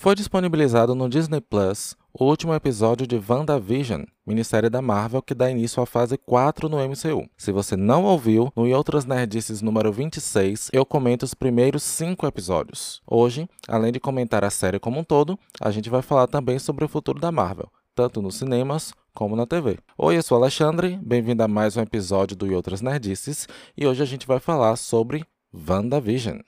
Foi disponibilizado no Disney Plus o último episódio de WandaVision, minissérie da Marvel que dá início à fase 4 no MCU. Se você não ouviu, no E Outras Nerdices número 26, eu comento os primeiros 5 episódios. Hoje, além de comentar a série como um todo, a gente vai falar também sobre o futuro da Marvel, tanto nos cinemas como na TV. Oi, eu sou Alexandre, bem-vindo a mais um episódio do E Outras Nerdices, e hoje a gente vai falar sobre WandaVision.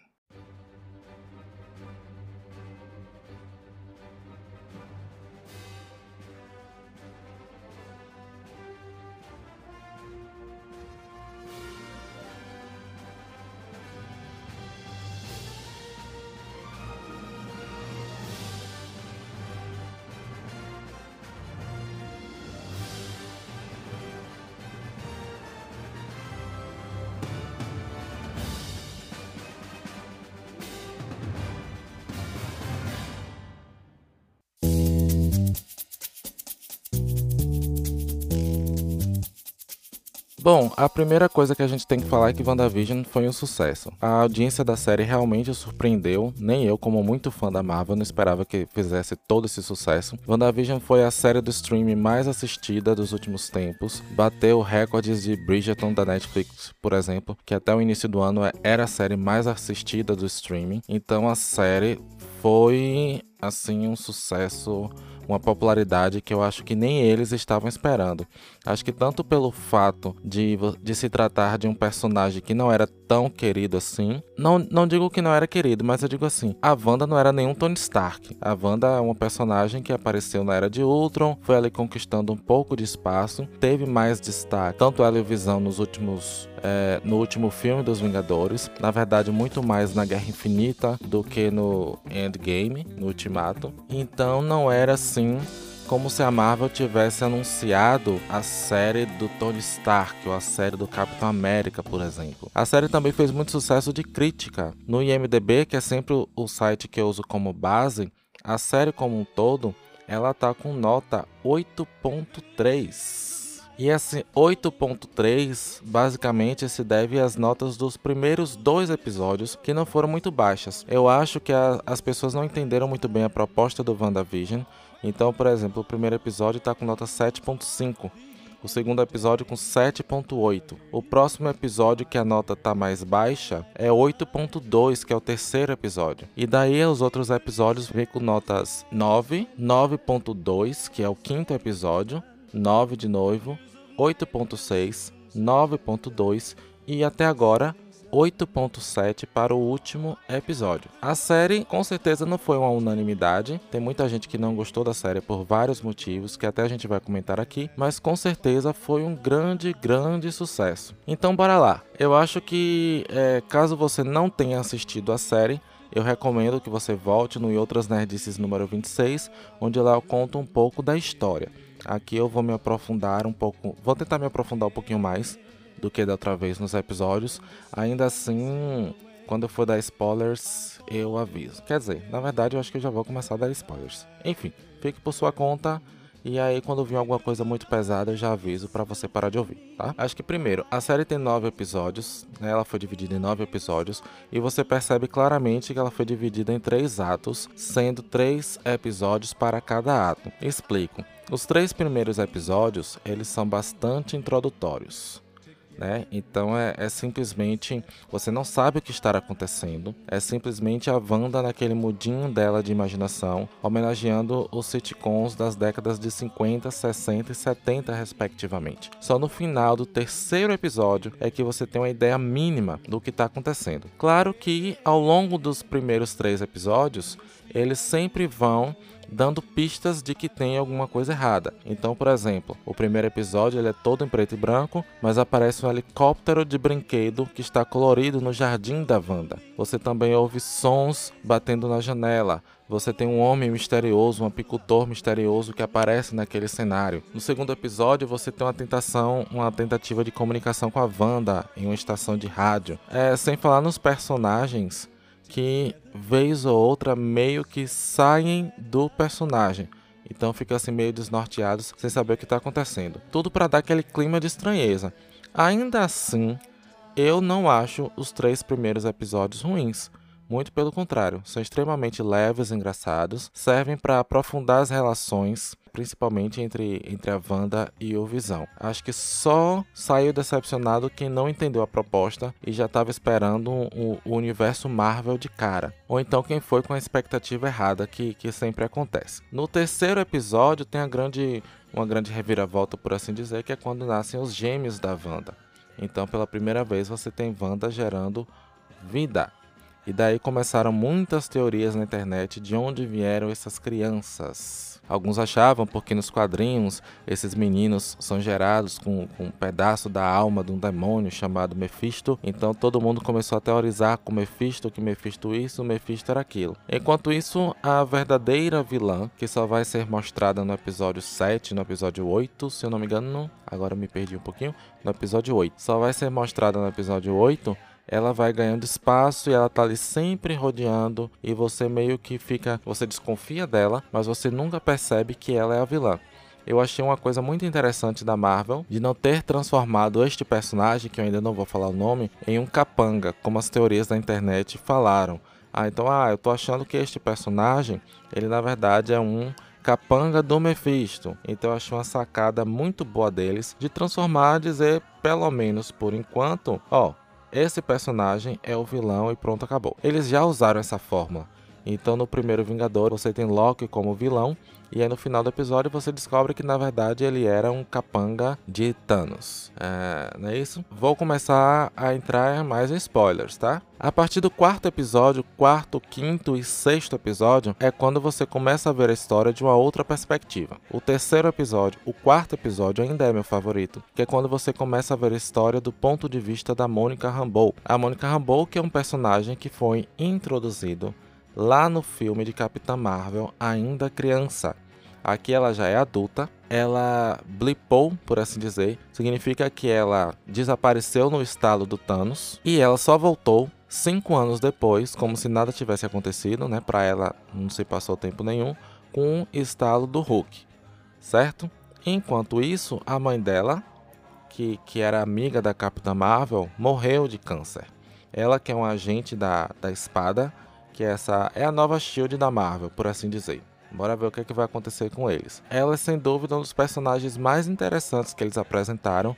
Bom, a primeira coisa que a gente tem que falar é que WandaVision foi um sucesso. A audiência da série realmente surpreendeu, nem eu, como muito fã da Marvel, não esperava que fizesse todo esse sucesso. WandaVision foi a série do streaming mais assistida dos últimos tempos, bateu recordes de Bridgerton da Netflix, por exemplo, que até o início do ano era a série mais assistida do streaming. Então a série foi assim um sucesso uma popularidade que eu acho que nem eles estavam esperando. Acho que tanto pelo fato de, de se tratar de um personagem que não era tão querido assim, não, não digo que não era querido, mas eu digo assim, a Wanda não era nenhum Tony Stark. A Wanda é uma personagem que apareceu na Era de Ultron, foi ali conquistando um pouco de espaço, teve mais destaque, tanto ela e o Visão nos últimos é, no último filme dos Vingadores. Na verdade, muito mais na Guerra Infinita do que no Endgame, no Ultimato. Então não era assim como se a Marvel tivesse anunciado a série do Tony Stark ou a série do Capitão América, por exemplo. A série também fez muito sucesso de crítica. No IMDb, que é sempre o site que eu uso como base, a série como um todo, ela tá com nota 8.3. E esse 8.3 basicamente se deve às notas dos primeiros dois episódios que não foram muito baixas. Eu acho que a, as pessoas não entenderam muito bem a proposta do WandaVision. Então, por exemplo, o primeiro episódio está com nota 7.5. O segundo episódio com 7.8. O próximo episódio que a nota tá mais baixa é 8.2, que é o terceiro episódio. E daí os outros episódios vêm com notas 9, 9.2, que é o quinto episódio, 9 de noivo, 8.6, 9.2 e até agora 8.7 para o último episódio. A série com certeza não foi uma unanimidade, tem muita gente que não gostou da série por vários motivos que até a gente vai comentar aqui, mas com certeza foi um grande, grande sucesso. Então bora lá. Eu acho que é, caso você não tenha assistido a série, eu recomendo que você volte no E Outras Nerdices número 26, onde lá eu conto um pouco da história. Aqui eu vou me aprofundar um pouco, vou tentar me aprofundar um pouquinho mais do que da outra vez nos episódios. Ainda assim, quando eu for dar spoilers, eu aviso. Quer dizer, na verdade eu acho que eu já vou começar a dar spoilers. Enfim, fique por sua conta. E aí, quando vir alguma coisa muito pesada, eu já aviso para você parar de ouvir, tá? Acho que primeiro, a série tem nove episódios, né? Ela foi dividida em nove episódios e você percebe claramente que ela foi dividida em três atos, sendo três episódios para cada ato. Explico. Os três primeiros episódios, eles são bastante introdutórios né? Então é, é, simplesmente você não sabe o que está acontecendo. É simplesmente a Wanda naquele mudinho dela de imaginação, homenageando os sitcoms das décadas de 50, 60 e 70 respectivamente. Só no final do terceiro episódio é que você tem uma ideia mínima do que está acontecendo. Claro que ao longo dos primeiros três episódios eles sempre vão dando pistas de que tem alguma coisa errada. Então, por exemplo, o primeiro episódio ele é todo em preto e branco, mas aparece um helicóptero de brinquedo que está colorido no jardim da Wanda. Você também ouve sons batendo na janela. Você tem um homem misterioso, um apicultor misterioso que aparece naquele cenário. No segundo episódio, você tem uma tentação, uma tentativa de comunicação com a Wanda em uma estação de rádio. É, sem falar nos personagens que vez ou outra meio que saem do personagem. Então fica assim meio desnorteados, sem saber o que está acontecendo. Tudo para dar aquele clima de estranheza. Ainda assim, eu não acho os três primeiros episódios ruins. Muito pelo contrário, são extremamente leves e engraçados, servem para aprofundar as relações principalmente entre, entre a Wanda e o Visão. Acho que só saiu decepcionado quem não entendeu a proposta e já estava esperando o, o, universo Marvel de cara. Ou então quem foi com a expectativa errada, que, que sempre acontece. No terceiro episódio tem a grande, uma grande reviravolta, por assim dizer, que é quando nascem os gêmeos da Wanda. Então, pela primeira vez, você tem Wanda gerando vida. E daí começaram muitas teorias na internet de onde vieram essas crianças. Alguns achavam porque nos quadrinhos esses meninos são gerados com, com, um pedaço da alma de um demônio chamado Mephisto. Então todo mundo começou a teorizar com Mephisto que Mephisto isso, Mephisto era aquilo. Enquanto isso, a verdadeira vilã, que só vai ser mostrada no episódio 7, no episódio 8, se eu não me engano, agora me perdi um pouquinho, no episódio 8. Só vai ser mostrada no episódio 8 ela vai ganhando espaço e ela tá ali sempre rodeando e você meio que fica, você desconfia dela, mas você nunca percebe que ela é a vilã. Eu achei uma coisa muito interessante da Marvel de não ter transformado este personagem, que eu ainda não vou falar o nome, em um capanga, como as teorias da internet falaram. Ah, então, ah, eu tô achando que este personagem, ele na verdade é um capanga do Mephisto. Então eu achei uma sacada muito boa deles de transformar, dizer, pelo menos por enquanto, ó, esse personagem é o vilão e pronto, acabou. Eles já usaram essa fórmula. Então no primeiro Vingador você tem Loki como vilão e aí no final do episódio você descobre que na verdade ele era um capanga de Thanos. É, não é isso? Vou começar a entrar mais em spoilers, tá? A partir do quarto episódio, quarto, quinto e sexto episódio é quando você começa a ver a história de uma outra perspectiva. O terceiro episódio, o quarto episódio ainda é meu favorito, que é quando você começa a ver a história do ponto de vista da Mônica Rambeau. A Mônica Rambeau que é um personagem que foi introduzido lá no filme de Capitã Marvel, ainda criança. Aqui ela já é adulta, ela blipou, por assim dizer, significa que ela desapareceu no estalo do Thanos e ela só voltou cinco anos depois, como se nada tivesse acontecido, né? Para ela não se passou tempo nenhum, com o estalo do Hulk, certo? Enquanto isso, a mãe dela, que, que era amiga da Capitã Marvel, morreu de câncer. Ela, que é um agente da, da espada, que essa é a nova Shield da Marvel, por assim dizer. Bora ver o que, é que vai acontecer com eles. Ela é sem dúvida um dos personagens mais interessantes que eles apresentaram,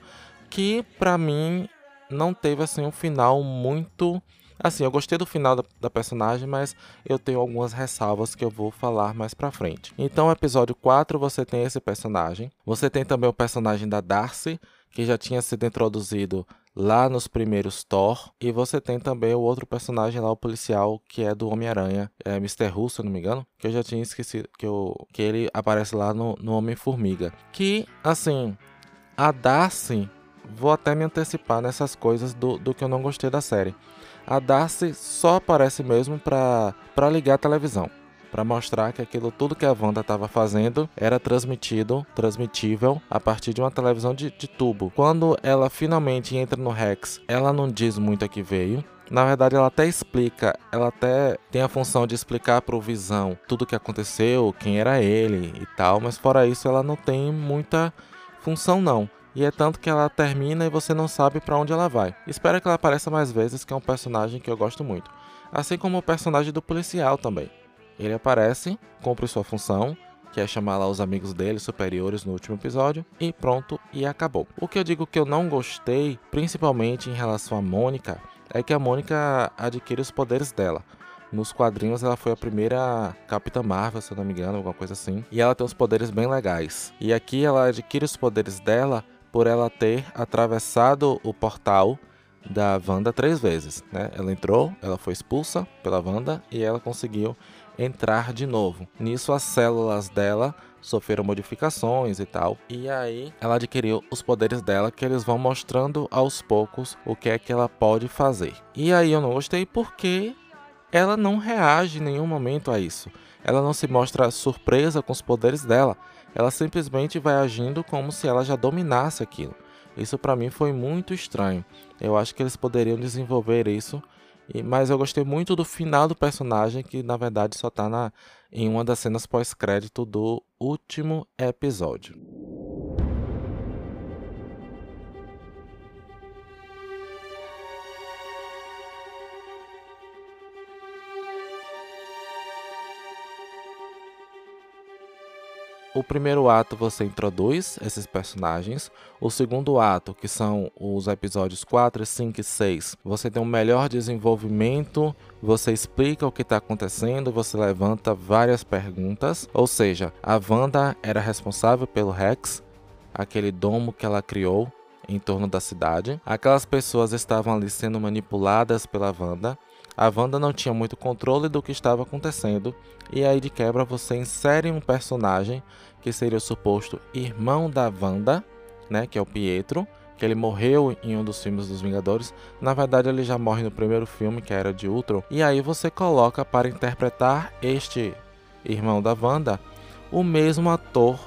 que para mim não teve assim um final muito Assim, eu gostei do final da, da, personagem, mas eu tenho algumas ressalvas que eu vou falar mais pra frente. Então, episódio 4, você tem esse personagem. Você tem também o personagem da Darcy, que já tinha sido introduzido lá nos primeiros Thor. E você tem também o outro personagem lá, o policial, que é do Homem-Aranha, é Mr. Who, se eu não me engano, que eu já tinha esquecido, que, eu, que ele aparece lá no, no Homem-Formiga. Que, assim, a Darcy, vou até me antecipar nessas coisas do, do que eu não gostei da série. A Darcy só aparece mesmo para ligar a televisão para mostrar que aquilo tudo que a Wanda estava fazendo era transmitido, transmitível a partir de uma televisão de, de tubo. Quando ela finalmente entra no Rex, ela não diz muito a que veio, na verdade, ela até explica, ela até tem a função de explicar para o Visão tudo o que aconteceu, quem era ele e tal, mas fora isso, ela não tem muita função não. E é tanto que ela termina e você não sabe para onde ela vai. Espero que ela apareça mais vezes, que é um personagem que eu gosto muito. Assim como o personagem do policial também. Ele aparece, cumpre sua função, que é chamar lá os amigos dele superiores no último episódio, e pronto, e acabou. O que eu digo que eu não gostei, principalmente em relação a Mônica, é que a Mônica adquire os poderes dela. Nos quadrinhos ela foi a primeira Capitã Marvel, se eu não me engano, alguma coisa assim. E ela tem uns poderes bem legais. E aqui ela adquire os poderes dela por ela ter atravessado o portal da Wanda três vezes, né? Ela entrou, ela foi expulsa pela Wanda e ela conseguiu entrar de novo. Nisso, as células dela sofreram modificações e tal. E aí ela adquiriu os poderes dela que eles vão mostrando aos poucos o que é que ela pode fazer. E aí eu não gostei porque ela não reage em nenhum momento a isso. Ela não se mostra surpresa com os poderes dela. Ela simplesmente vai agindo como se ela já dominasse aquilo. Isso para mim foi muito estranho. Eu acho que eles poderiam desenvolver isso e, mas eu gostei muito do final do personagem, que na verdade só tá na, em uma das cenas pós-crédito do último episódio. O primeiro ato você introduz esses personagens, o segundo ato, que são os episódios 4, 5 e 6, você tem um melhor desenvolvimento, você explica o que está acontecendo, você levanta várias perguntas, ou seja, a Wanda era responsável pelo Rex, aquele domo que ela criou em torno da cidade. Aquelas pessoas estavam ali sendo manipuladas pela Wanda. A Wanda não tinha muito controle do que estava acontecendo, e aí de quebra você insere um personagem que seria o suposto irmão da Wanda, né, que é o Pietro, que ele morreu em um dos filmes dos Vingadores. Na verdade, ele já morre no primeiro filme, que era de Ultron. E aí você coloca para interpretar este irmão da Wanda o mesmo ator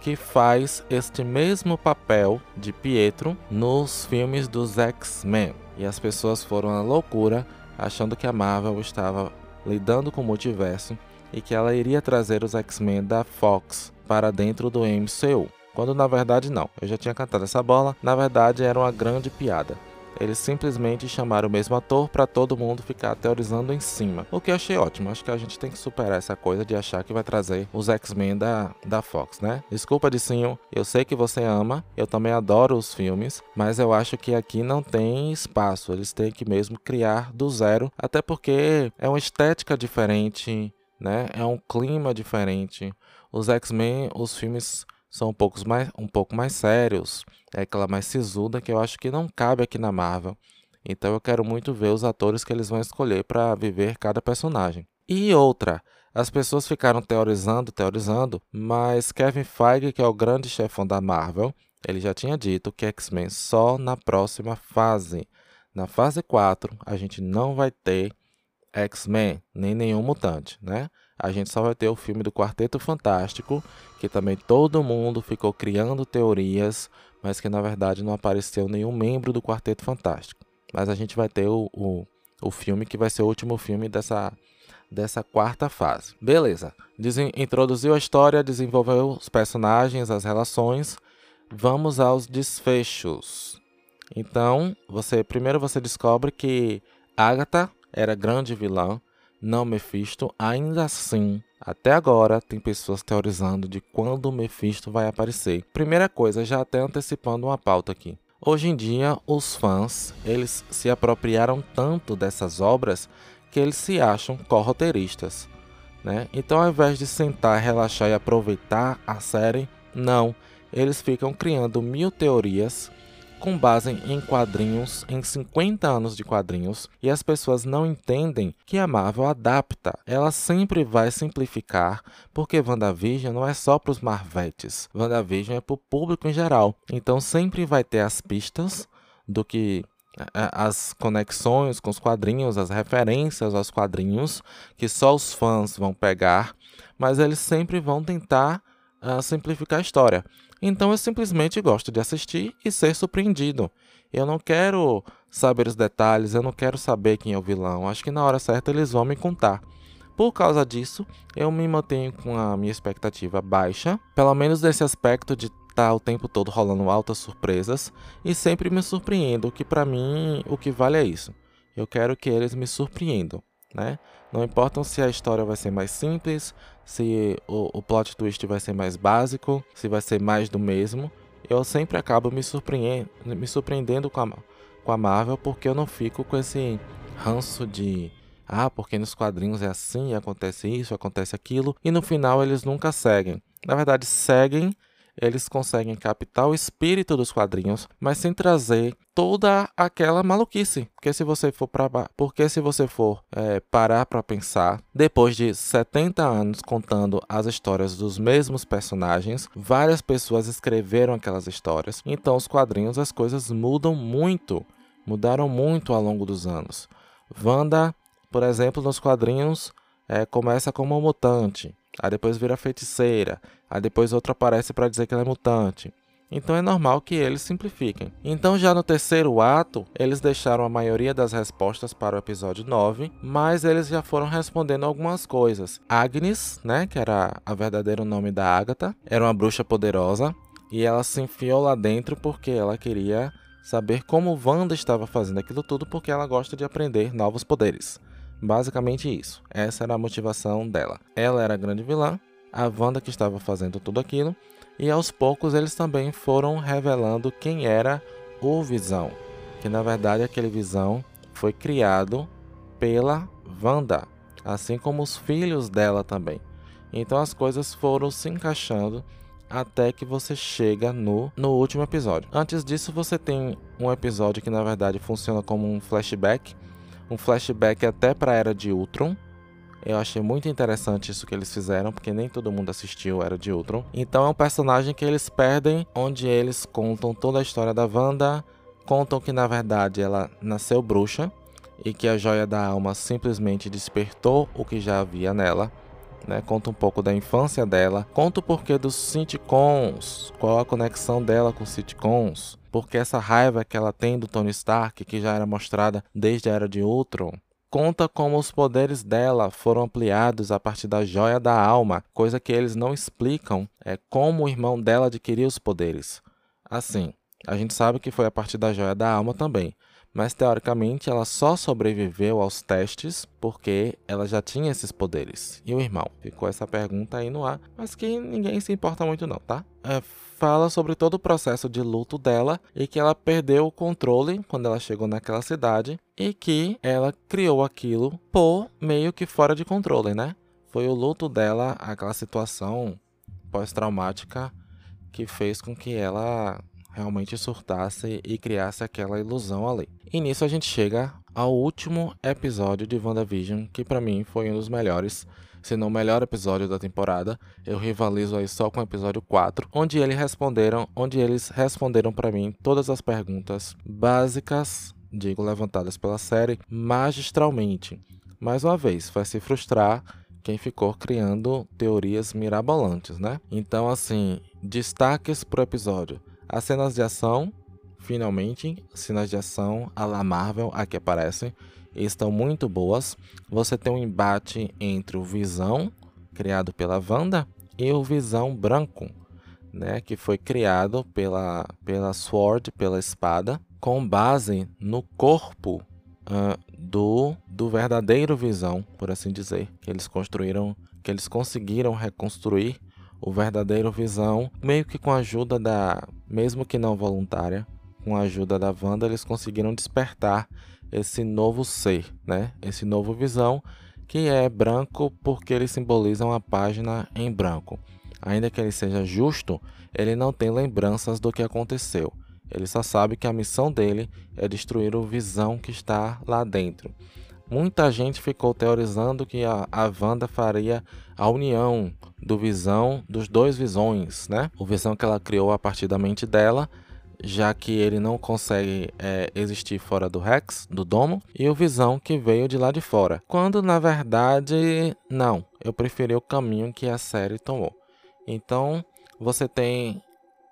que faz este mesmo papel de Pietro nos filmes dos X-Men. E as pessoas foram à loucura achando que a Marvel estava lidando com o multiverso e que ela iria trazer os X-Men da Fox para dentro do MCU. Quando na verdade não, eu já tinha cantado essa bola, na verdade era uma grande piada. Eles simplesmente chamaram o mesmo ator para todo mundo ficar teorizando em cima. O que eu achei ótimo. Acho que a gente tem que superar essa coisa de achar que vai trazer os X-Men da, da Fox, né? Desculpa, Dicinho. Eu sei que você ama. Eu também adoro os filmes. Mas eu acho que aqui não tem espaço. Eles têm que mesmo criar do zero. Até porque é uma estética diferente, né? É um clima diferente. Os X-Men, os filmes são um pouco mais, um pouco mais sérios, é aquela mais sisuda que eu acho que não cabe aqui na Marvel. Então eu quero muito ver os atores que eles vão escolher para viver cada personagem. E outra, as pessoas ficaram teorizando, teorizando, mas Kevin Feige, que é o grande chefão da Marvel, ele já tinha dito que X-Men só na próxima fase. Na fase 4, a gente não vai ter X-Men, nem nenhum mutante, né? A gente só vai ter o filme do Quarteto Fantástico, que também todo mundo ficou criando teorias, mas que na verdade não apareceu nenhum membro do Quarteto Fantástico. Mas a gente vai ter o, o, o filme que vai ser o último filme dessa, dessa quarta fase. Beleza. Desen introduziu a história, desenvolveu os personagens, as relações. Vamos aos desfechos. Então, você primeiro você descobre que Agatha era grande vilã, não Mephisto. Ainda assim, até agora tem pessoas teorizando de quando Mephisto vai aparecer. Primeira coisa, já até antecipando uma pauta aqui. Hoje em dia, os fãs, eles se apropriaram tanto dessas obras que eles se acham corroteiristas, né? Então, ao invés de sentar, relaxar e aproveitar a série, não, eles ficam criando mil teorias com base em quadrinhos, em 50 anos de quadrinhos, e as pessoas não entendem que a Marvel adapta. Ela sempre vai simplificar, porque WandaVision não é só para os Marvetes. WandaVision é para o público em geral. Então sempre vai ter as pistas do que as conexões com os quadrinhos, as referências aos quadrinhos, que só os fãs vão pegar, mas eles sempre vão tentar uh, simplificar a história. Então eu simplesmente gosto de assistir e ser surpreendido. Eu não quero saber os detalhes, eu não quero saber quem é o vilão. Acho que na hora certa eles vão me contar. Por causa disso, eu me mantenho com a minha expectativa baixa, pelo menos nesse aspecto de estar tá o tempo todo rolando altas surpresas e sempre me surpreendo, que para mim o que vale é isso. Eu quero que eles me surpreendam né? Não importa se a história vai ser mais simples, se o, o plot twist vai ser mais básico, se vai ser mais do mesmo. Eu sempre acabo me, surpreendendo, me surpreendendo com a, com a Marvel porque eu não fico com esse ranço de ah, porque nos quadrinhos é assim, acontece isso, acontece aquilo, e no final eles nunca seguem. Na verdade, seguem eles conseguem captar o espírito dos quadrinhos, mas sem trazer toda aquela maluquice. Porque se você for para, porque se você for é, parar para pensar, depois de 70 anos contando as histórias dos mesmos personagens, várias pessoas escreveram aquelas histórias. Então, os quadrinhos, as coisas mudam muito, mudaram muito ao longo dos anos. Wanda, por exemplo, nos quadrinhos é, começa como um mutante, aí depois vira feiticeira, aí depois outra aparece para dizer que ela é mutante. Então é normal que eles simplifiquem. Então, já no terceiro ato, eles deixaram a maioria das respostas para o episódio 9, mas eles já foram respondendo algumas coisas. Agnes, né, que era a verdadeiro nome da Agatha, era uma bruxa poderosa e ela se enfiou lá dentro porque ela queria saber como Wanda estava fazendo aquilo tudo porque ela gosta de aprender novos poderes. Basicamente isso. Essa era a motivação dela. Ela era a grande vilã, a Wanda que estava fazendo tudo aquilo, e aos poucos eles também foram revelando quem era o Visão, que na verdade aquele Visão foi criado pela Wanda, assim como os filhos dela também. Então as coisas foram se encaixando até que você chega no, no último episódio. Antes disso, você tem um episódio que na verdade funciona como um flashback, um flashback até para a era de Ultron. Eu achei muito interessante isso que eles fizeram, porque nem todo mundo assistiu Era de Ultron. Então é um personagem que eles perdem, onde eles contam toda a história da Wanda, contam que na verdade ela nasceu bruxa e que a joia da alma simplesmente despertou o que já havia nela né? Conta um pouco da infância dela, conta o porquê dos sitcoms, qual a conexão dela com sitcoms, porque essa raiva que ela tem do Tony Stark, que já era mostrada desde a Era de Ultron, conta como os poderes dela foram ampliados a partir da joia da alma, coisa que eles não explicam, é como o irmão dela adquiriu os poderes. Assim, a gente sabe que foi a partir da joia da alma também, mas teoricamente ela só sobreviveu aos testes porque ela já tinha esses poderes. E o irmão? Ficou essa pergunta aí no ar, mas que ninguém se importa muito não, tá? É, fala sobre todo o processo de luto dela e que ela perdeu o controle quando ela chegou naquela cidade e que ela criou aquilo por meio que fora de controle, né? Foi o luto dela, aquela situação pós-traumática que fez com que ela realmente surtasse e criasse aquela ilusão ali. E nisso a gente chega ao último episódio de WandaVision, que para mim foi um dos melhores, se não o melhor episódio da temporada. Eu rivalizo aí só com o episódio 4, onde eles responderam, onde eles responderam para mim todas as perguntas básicas, digo levantadas pela série, magistralmente. Mais uma vez, vai se frustrar quem ficou criando teorias mirabolantes, né? Então, assim, destaques pro episódio. As cenas de ação, finalmente, cenas de ação a la Marvel aqui aparecem, estão muito boas. Você tem um embate entre o Visão, criado pela Wanda, e o Visão Branco, né, que foi criado pela, pela Sword, pela espada, com base no corpo uh, do, do verdadeiro Visão, por assim dizer, que eles construíram, que eles conseguiram reconstruir o verdadeiro Visão, meio que com a ajuda da, mesmo que não voluntária, com a ajuda da Wanda, eles conseguiram despertar esse novo ser, né? Esse novo Visão, que é branco porque eles simbolizam a página em branco. Ainda que ele seja justo, ele não tem lembranças do que aconteceu. Ele só sabe que a missão dele é destruir o Visão que está lá dentro. Muita gente ficou teorizando que a, a Wanda faria a união do Visão, dos dois Visões, né? O Visão que ela criou a partir da mente dela, já que ele não consegue é, existir fora do Rex, do domo, e o Visão que veio de lá de fora. Quando na verdade, não. Eu preferi o caminho que a série tomou. Então, você tem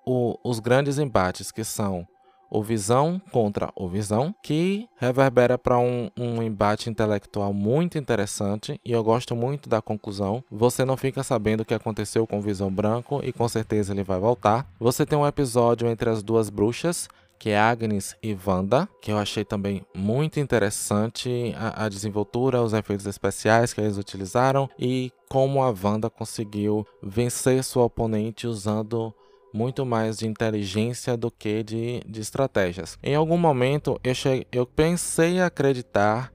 o, os grandes embates que são o Visão contra o Visão, que reverbera para um, um, embate intelectual muito interessante e eu gosto muito da conclusão. Você não fica sabendo o que aconteceu com o Visão Branco e com certeza ele vai voltar. Você tem um episódio entre as duas bruxas. Que é Agnes e Wanda, que eu achei também muito interessante a, a desenvoltura, os efeitos especiais que eles utilizaram e como a Wanda conseguiu vencer sua oponente usando muito mais de inteligência do que de, de estratégias. Em algum momento eu, cheguei, eu pensei acreditar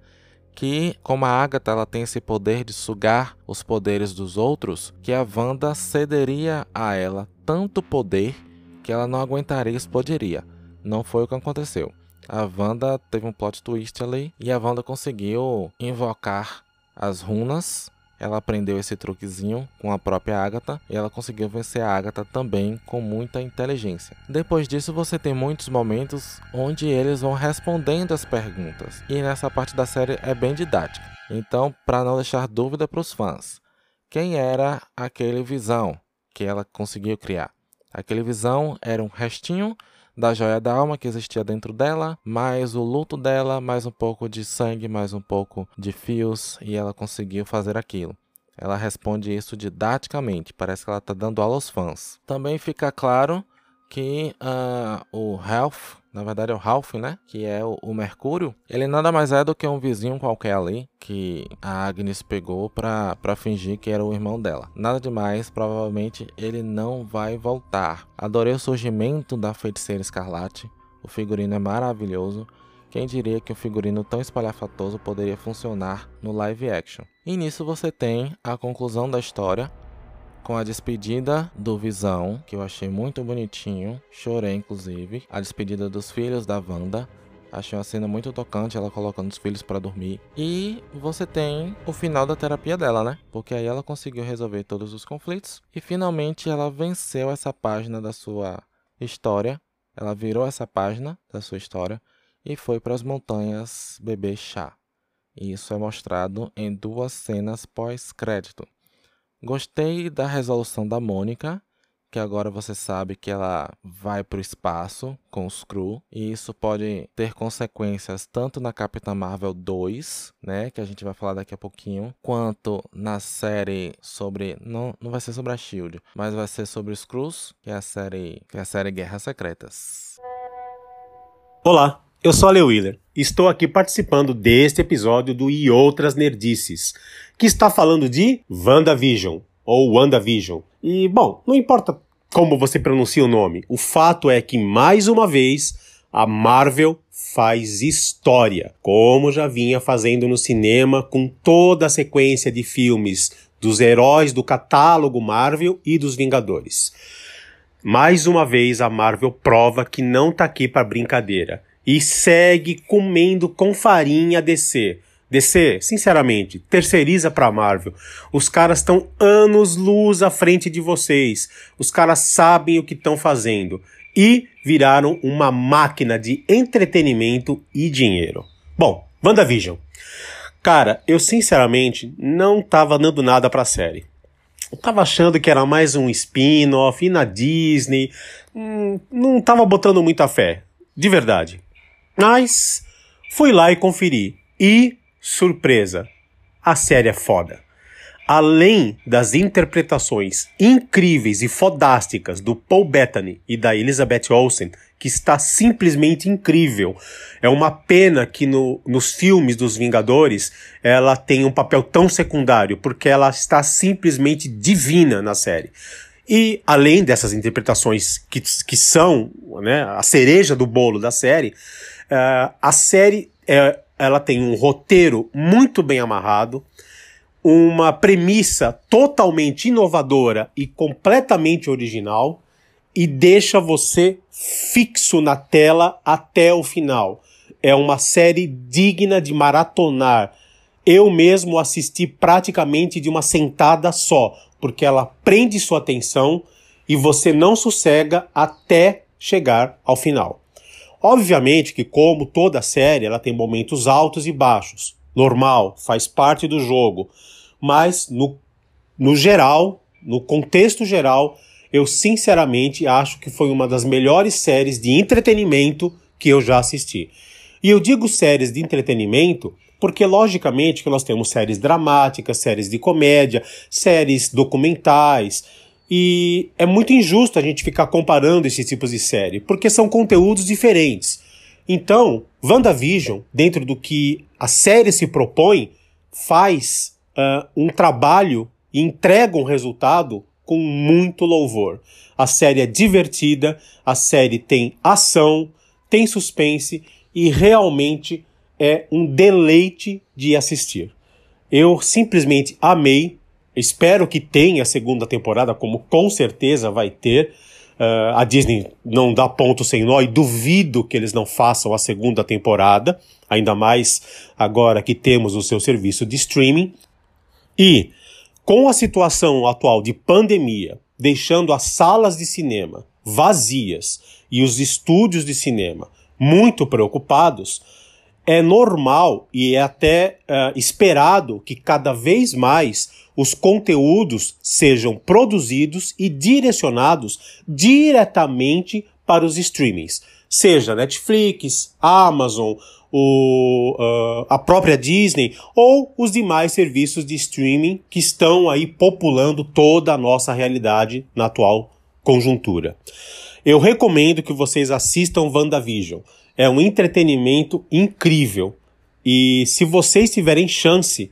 que, como a Agatha ela tem esse poder de sugar os poderes dos outros, que a Wanda cederia a ela tanto poder que ela não aguentaria e explodiria. Não foi o que aconteceu. A Wanda teve um plot twist ali e a Wanda conseguiu invocar as runas ela aprendeu esse truquezinho com a própria Agatha e ela conseguiu vencer a Agatha também com muita inteligência. Depois disso, você tem muitos momentos onde eles vão respondendo as perguntas, e nessa parte da série é bem didática. Então, para não deixar dúvida para os fãs, quem era aquele Visão que ela conseguiu criar? Aquele Visão era um restinho da joia da alma que existia dentro dela, mais o luto dela, mais um pouco de sangue, mais um pouco de fios, e ela conseguiu fazer aquilo. Ela responde isso didaticamente, parece que ela está dando aula aos fãs. Também fica claro que uh, o Ralph, na verdade é o Ralph, né? Que é o, o, Mercúrio. Ele nada mais é do que um vizinho qualquer ali que a Agnes pegou pra, pra fingir que era o irmão dela. Nada demais, provavelmente ele não vai voltar. Adorei o surgimento da feiticeira escarlate. O figurino é maravilhoso. Quem diria que um figurino tão espalhafatoso poderia funcionar no live action? E nisso você tem a conclusão da história, com a despedida do Visão, que eu achei muito bonitinho, chorei inclusive, a despedida dos filhos da Wanda. Achei uma cena muito tocante, ela colocando os filhos para dormir. E você tem o final da terapia dela, né? Porque aí ela conseguiu resolver todos os conflitos e finalmente ela venceu essa página da sua história. Ela virou essa página da sua história e foi para as montanhas beber chá. E isso é mostrado em duas cenas pós-crédito. Gostei da resolução da Mônica, que agora você sabe que ela vai para o espaço com os Skrull, e isso pode ter consequências tanto na Capitã Marvel 2, né, que a gente vai falar daqui a pouquinho, quanto na série sobre não, não vai ser sobre a Shield, mas vai ser sobre os Skrulls, que é a série, que é a série Guerras Secretas. Olá, eu sou a Leo Wheeler estou aqui participando deste episódio do E Outras Nerdices, que está falando de WandaVision, ou WandaVision. E, bom, não importa como você pronuncia o nome, o fato é que, mais uma vez, a Marvel faz história, como já vinha fazendo no cinema com toda a sequência de filmes dos heróis do catálogo Marvel e dos Vingadores. Mais uma vez a Marvel prova que não tá aqui para brincadeira e segue comendo com farinha DC. DC, sinceramente, terceiriza pra Marvel. Os caras estão anos luz à frente de vocês. Os caras sabem o que estão fazendo. E viraram uma máquina de entretenimento e dinheiro. Bom, WandaVision. Cara, eu sinceramente não tava dando nada pra série. Eu tava achando que era mais um spin-off, e na Disney. Hum, não tava botando muita fé. De verdade. Mas fui lá e conferi. E, surpresa, a série é foda. Além das interpretações incríveis e fodásticas do Paul Bettany e da Elizabeth Olsen, que está simplesmente incrível. É uma pena que no, nos filmes dos Vingadores ela tem um papel tão secundário, porque ela está simplesmente divina na série. E além dessas interpretações que, que são né, a cereja do bolo da série, Uh, a série é, ela tem um roteiro muito bem amarrado, uma premissa totalmente inovadora e completamente original e deixa você fixo na tela até o final. É uma série digna de maratonar. Eu mesmo assisti praticamente de uma sentada só, porque ela prende sua atenção e você não sossega até chegar ao final. Obviamente que, como toda série, ela tem momentos altos e baixos. Normal, faz parte do jogo. Mas, no, no geral, no contexto geral, eu sinceramente acho que foi uma das melhores séries de entretenimento que eu já assisti. E eu digo séries de entretenimento porque, logicamente, que nós temos séries dramáticas, séries de comédia, séries documentais e é muito injusto a gente ficar comparando esses tipos de série, porque são conteúdos diferentes. Então, WandaVision, dentro do que a série se propõe, faz uh, um trabalho e entrega um resultado com muito louvor. A série é divertida, a série tem ação, tem suspense e realmente é um deleite de assistir. Eu simplesmente amei Espero que tenha a segunda temporada, como com certeza vai ter. Uh, a Disney não dá ponto sem nó e duvido que eles não façam a segunda temporada, ainda mais agora que temos o seu serviço de streaming. E com a situação atual de pandemia, deixando as salas de cinema vazias e os estúdios de cinema muito preocupados, é normal e é até uh, esperado que cada vez mais os conteúdos sejam produzidos e direcionados diretamente para os streamings, seja Netflix, Amazon, o, uh, a própria Disney ou os demais serviços de streaming que estão aí populando toda a nossa realidade na atual conjuntura. Eu recomendo que vocês assistam WandaVision. É um entretenimento incrível. E se vocês tiverem chance,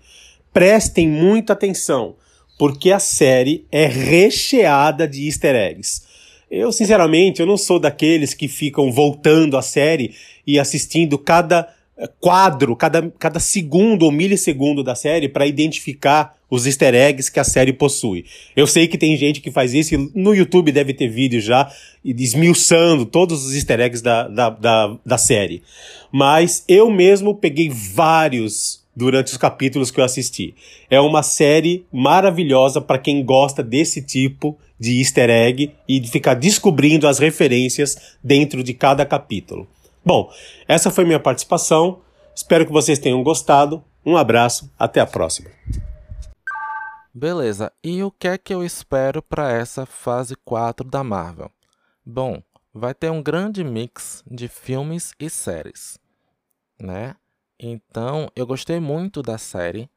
prestem muita atenção, porque a série é recheada de easter eggs. Eu, sinceramente, eu não sou daqueles que ficam voltando a série e assistindo cada quadro, cada, cada segundo ou milissegundo da série para identificar os easter eggs que a série possui. Eu sei que tem gente que faz isso e no YouTube deve ter vídeo já esmiuçando todos os easter eggs da, da, da, da série. Mas eu mesmo peguei vários durante os capítulos que eu assisti. É uma série maravilhosa para quem gosta desse tipo de easter egg e de ficar descobrindo as referências dentro de cada capítulo. Bom, essa foi minha participação. Espero que vocês tenham gostado. Um abraço, até a próxima. Beleza, e o que é que eu espero para essa fase 4 da Marvel? Bom, vai ter um grande mix de filmes e séries, né? Então, eu gostei muito da série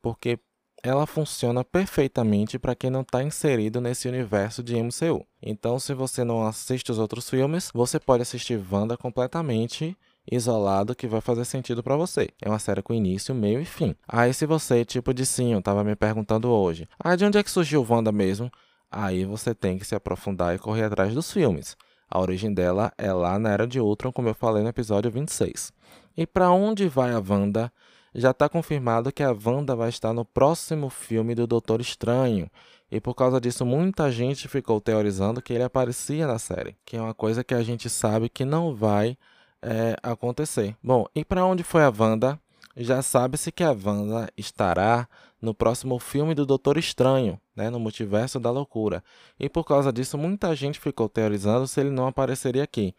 porque ela funciona perfeitamente para quem não está inserido nesse universo de MCU. Então, se você não assiste os outros filmes, você pode assistir Wanda completamente isolado que vai fazer sentido para você. É uma série com início, meio e fim. Aí se você, tipo de sim, tava me perguntando hoje, ah, de onde é que surgiu Wanda mesmo? Aí você tem que se aprofundar e correr atrás dos filmes. A origem dela é lá na Era de Ultron, como eu falei no episódio 26. E para onde vai a Wanda? já está confirmado que a Wanda vai estar no próximo filme do Doutor Estranho. E por causa disso, muita gente ficou teorizando que ele aparecia na série, que é uma coisa que a gente sabe que não vai é, acontecer. Bom, e para onde foi a Wanda? Já sabe-se que a Wanda estará no próximo filme do Doutor Estranho, né, no Multiverso da Loucura. E por causa disso, muita gente ficou teorizando se ele não apareceria aqui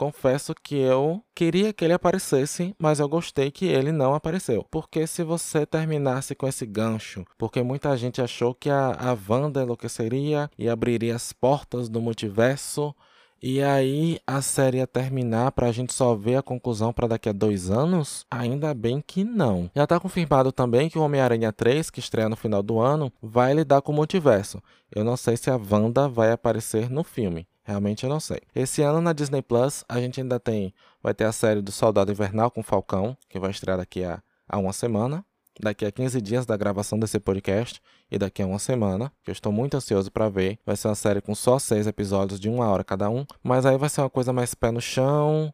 confesso que eu queria que ele aparecesse, mas eu gostei que ele não apareceu. Porque se você terminasse com esse gancho, porque muita gente achou que a, a Wanda enlouqueceria e abriria as portas do multiverso, e aí a série ia terminar para a gente só ver a conclusão para daqui a dois anos? Ainda bem que não. Já está confirmado também que o Homem-Aranha 3, que estreia no final do ano, vai lidar com o multiverso. Eu não sei se a Wanda vai aparecer no filme. Realmente eu não sei. Esse ano na Disney Plus a gente ainda tem. Vai ter a série do Soldado Invernal com Falcão, que vai estrear daqui a, a uma semana. Daqui a 15 dias da gravação desse podcast e daqui a uma semana, que eu estou muito ansioso para ver. Vai ser uma série com só seis episódios de uma hora cada um, mas aí vai ser uma coisa mais pé no chão,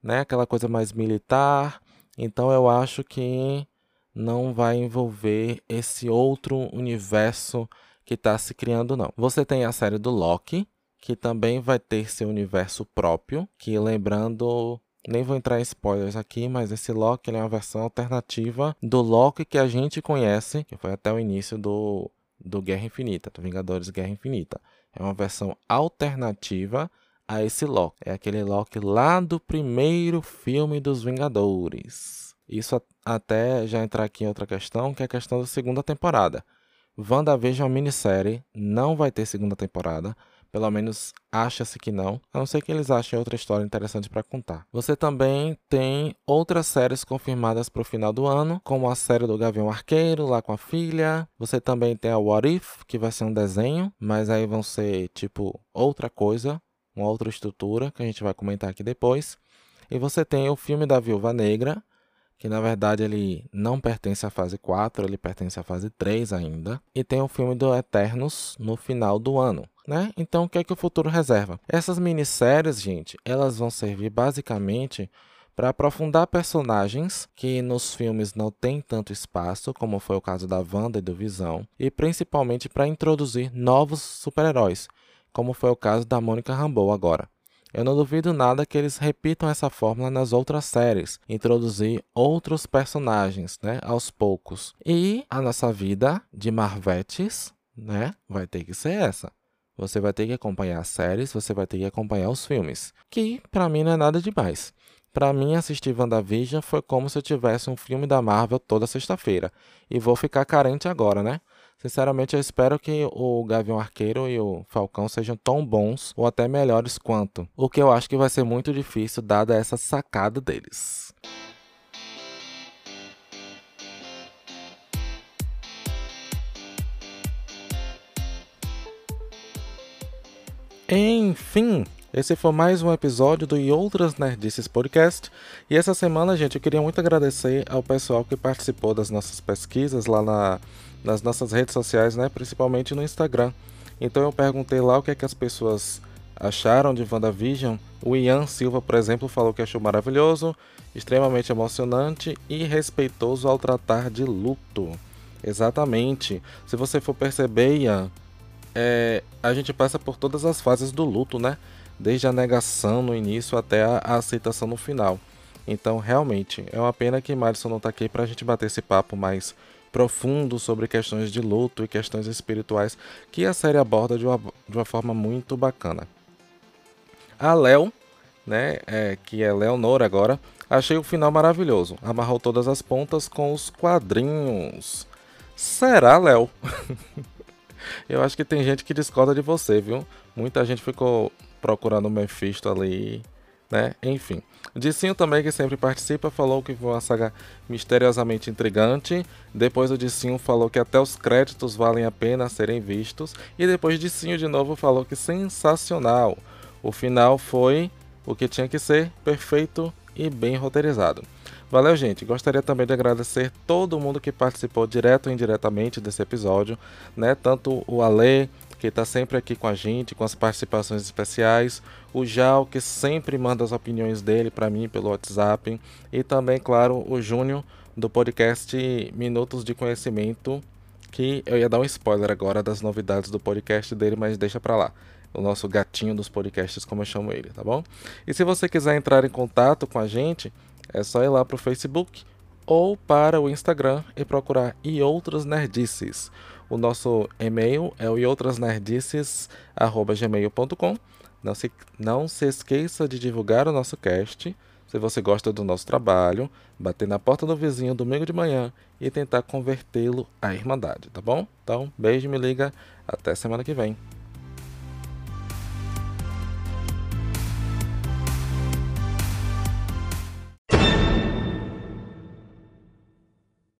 né? Aquela coisa mais militar. Então eu acho que não vai envolver esse outro universo que está se criando, não. Você tem a série do Loki, que também vai ter seu universo próprio, que lembrando, nem vou entrar em spoilers aqui, mas esse Loki é uma versão alternativa do Loki que a gente conhece, que foi até o início do, do Guerra Infinita, do Vingadores Guerra Infinita. É uma versão alternativa a esse Loki. É aquele Loki lá do primeiro filme dos Vingadores. Isso até já entrar aqui em outra questão, que é a questão da segunda temporada. WandaVision é uma minissérie, não vai ter segunda temporada. Pelo menos acha-se que não, a não ser que eles achem outra história interessante para contar. Você também tem outras séries confirmadas para o final do ano, como a série do Gavião Arqueiro, lá com a filha. Você também tem a What If, que vai ser um desenho, mas aí vão ser tipo outra coisa, uma outra estrutura, que a gente vai comentar aqui depois. E você tem o filme da Viúva Negra, que na verdade ele não pertence à fase 4, ele pertence à fase 3 ainda. E tem o filme do Eternos no final do ano né? Então, o que é que o futuro reserva? Essas minisséries, gente, elas vão servir basicamente para aprofundar personagens que nos filmes não tem tanto espaço, como foi o caso da Wanda e do Visão, e principalmente para introduzir novos super-heróis, como foi o caso da Mônica Rambeau agora. Eu não duvido nada que eles repitam essa fórmula nas outras séries, introduzir outros personagens, né, aos poucos. E a nossa vida de Marvetes, né, vai ter que ser essa. Você vai ter que acompanhar as séries, você vai ter que acompanhar os filmes, que para mim não é nada demais. Para mim, assistir WandaVision foi como se eu tivesse um filme da Marvel toda sexta-feira. E vou ficar carente agora, né? Sinceramente, eu espero que o Gavião Arqueiro e o Falcão sejam tão bons ou até melhores quanto. O que eu acho que vai ser muito difícil, dada essa sacada deles. Enfim, Esse foi mais um episódio do E Outras Nerdices Podcast. E essa semana, gente, eu queria muito agradecer ao pessoal que participou das nossas pesquisas lá na, nas nossas redes sociais, né? Principalmente no Instagram. Então eu perguntei lá o que, é que as pessoas acharam de WandaVision. O Ian Silva, por exemplo, falou que achou maravilhoso, extremamente emocionante e respeitoso ao tratar de luto. Exatamente. Se você for perceber, Ian, é, a gente passa por todas as fases do luto, né? Desde a negação no início até a, a aceitação no final. Então, realmente, é uma pena que Madison não está aqui para a gente bater esse papo mais profundo sobre questões de luto e questões espirituais que a série aborda de uma, de uma forma muito bacana. A Léo, né, é, que é Leonor agora, achei o final maravilhoso. Amarrou todas as pontas com os quadrinhos. Será, Léo? Eu acho que tem gente que discorda de você, viu? Muita gente ficou procurando o Mephisto ali, né? Enfim. Dicinho também, que sempre participa, falou que foi uma saga misteriosamente intrigante. Depois o Dicinho falou que até os créditos valem a pena serem vistos. E depois Dicinho de novo falou que sensacional. O final foi o que tinha que ser, perfeito e bem roteirizado. Valeu, gente. Gostaria também de agradecer todo mundo que participou direto ou indiretamente desse episódio, né? Tanto o Ale, que está sempre aqui com a gente, com as participações especiais, o Jal, que sempre manda as opiniões dele para mim pelo WhatsApp, e também, claro, o Júnior, do podcast Minutos de Conhecimento, que eu ia dar um spoiler agora das novidades do podcast dele, mas deixa para lá. O nosso gatinho dos podcasts, como eu chamo ele, tá bom? E se você quiser entrar em contato com a gente, é só ir lá para o Facebook ou para o Instagram e procurar E Outras Nerdices. O nosso e-mail é o eoutrasnerdices.gmail.com. Não se, não se esqueça de divulgar o nosso cast. Se você gosta do nosso trabalho, bater na porta do vizinho domingo de manhã e tentar convertê-lo à Irmandade, tá bom? Então, beijo, me liga. Até semana que vem.